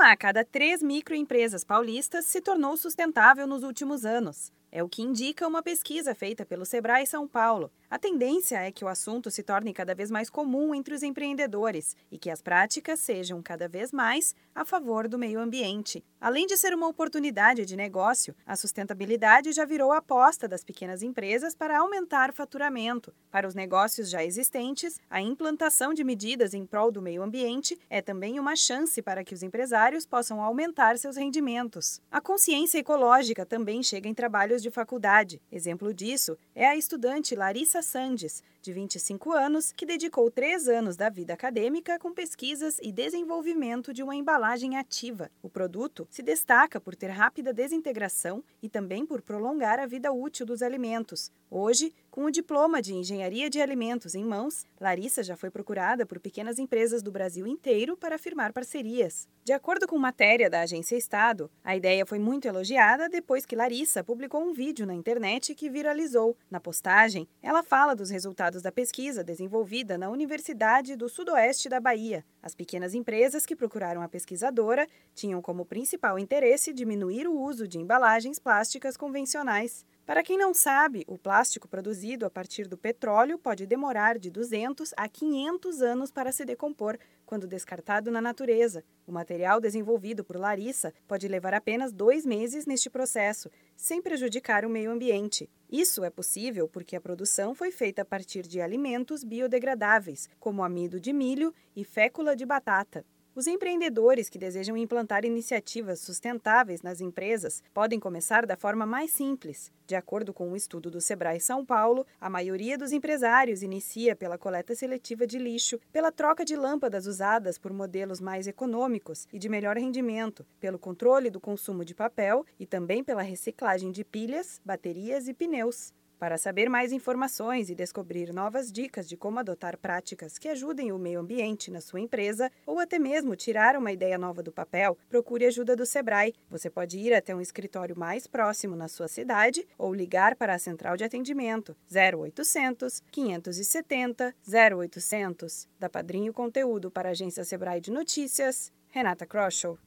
Uma a cada três microempresas paulistas se tornou sustentável nos últimos anos. É o que indica uma pesquisa feita pelo Sebrae São Paulo. A tendência é que o assunto se torne cada vez mais comum entre os empreendedores e que as práticas sejam cada vez mais a favor do meio ambiente. Além de ser uma oportunidade de negócio, a sustentabilidade já virou aposta das pequenas empresas para aumentar faturamento. Para os negócios já existentes, a implantação de medidas em prol do meio ambiente é também uma chance para que os empresários possam aumentar seus rendimentos. A consciência ecológica também chega em trabalhos de faculdade. Exemplo disso é a estudante Larissa Sandes, de 25 anos, que dedicou três anos da vida acadêmica com pesquisas e desenvolvimento de uma embalagem ativa. O produto se destaca por ter rápida desintegração e também por prolongar a vida útil dos alimentos. Hoje, com o diploma de Engenharia de Alimentos em mãos, Larissa já foi procurada por pequenas empresas do Brasil inteiro para firmar parcerias. De acordo com matéria da Agência Estado, a ideia foi muito elogiada depois que Larissa publicou um vídeo na internet que viralizou. Na postagem, ela fala dos resultados da pesquisa desenvolvida na Universidade do Sudoeste da Bahia. As pequenas empresas que procuraram a pesquisadora tinham como principal interesse diminuir o uso de embalagens plásticas convencionais. Para quem não sabe, o plástico produzido a partir do petróleo pode demorar de 200 a 500 anos para se decompor quando descartado na natureza. O material desenvolvido por Larissa pode levar apenas dois meses neste processo, sem prejudicar o meio ambiente. Isso é possível porque a produção foi feita a partir de alimentos biodegradáveis, como amido de milho e fécula de batata. Os empreendedores que desejam implantar iniciativas sustentáveis nas empresas podem começar da forma mais simples. De acordo com um estudo do Sebrae São Paulo, a maioria dos empresários inicia pela coleta seletiva de lixo, pela troca de lâmpadas usadas por modelos mais econômicos e de melhor rendimento, pelo controle do consumo de papel e também pela reciclagem de pilhas, baterias e pneus. Para saber mais informações e descobrir novas dicas de como adotar práticas que ajudem o meio ambiente na sua empresa ou até mesmo tirar uma ideia nova do papel, procure ajuda do Sebrae. Você pode ir até um escritório mais próximo na sua cidade ou ligar para a central de atendimento 0800 570 0800. Da Padrinho Conteúdo para a agência Sebrae de Notícias, Renata Kroschel.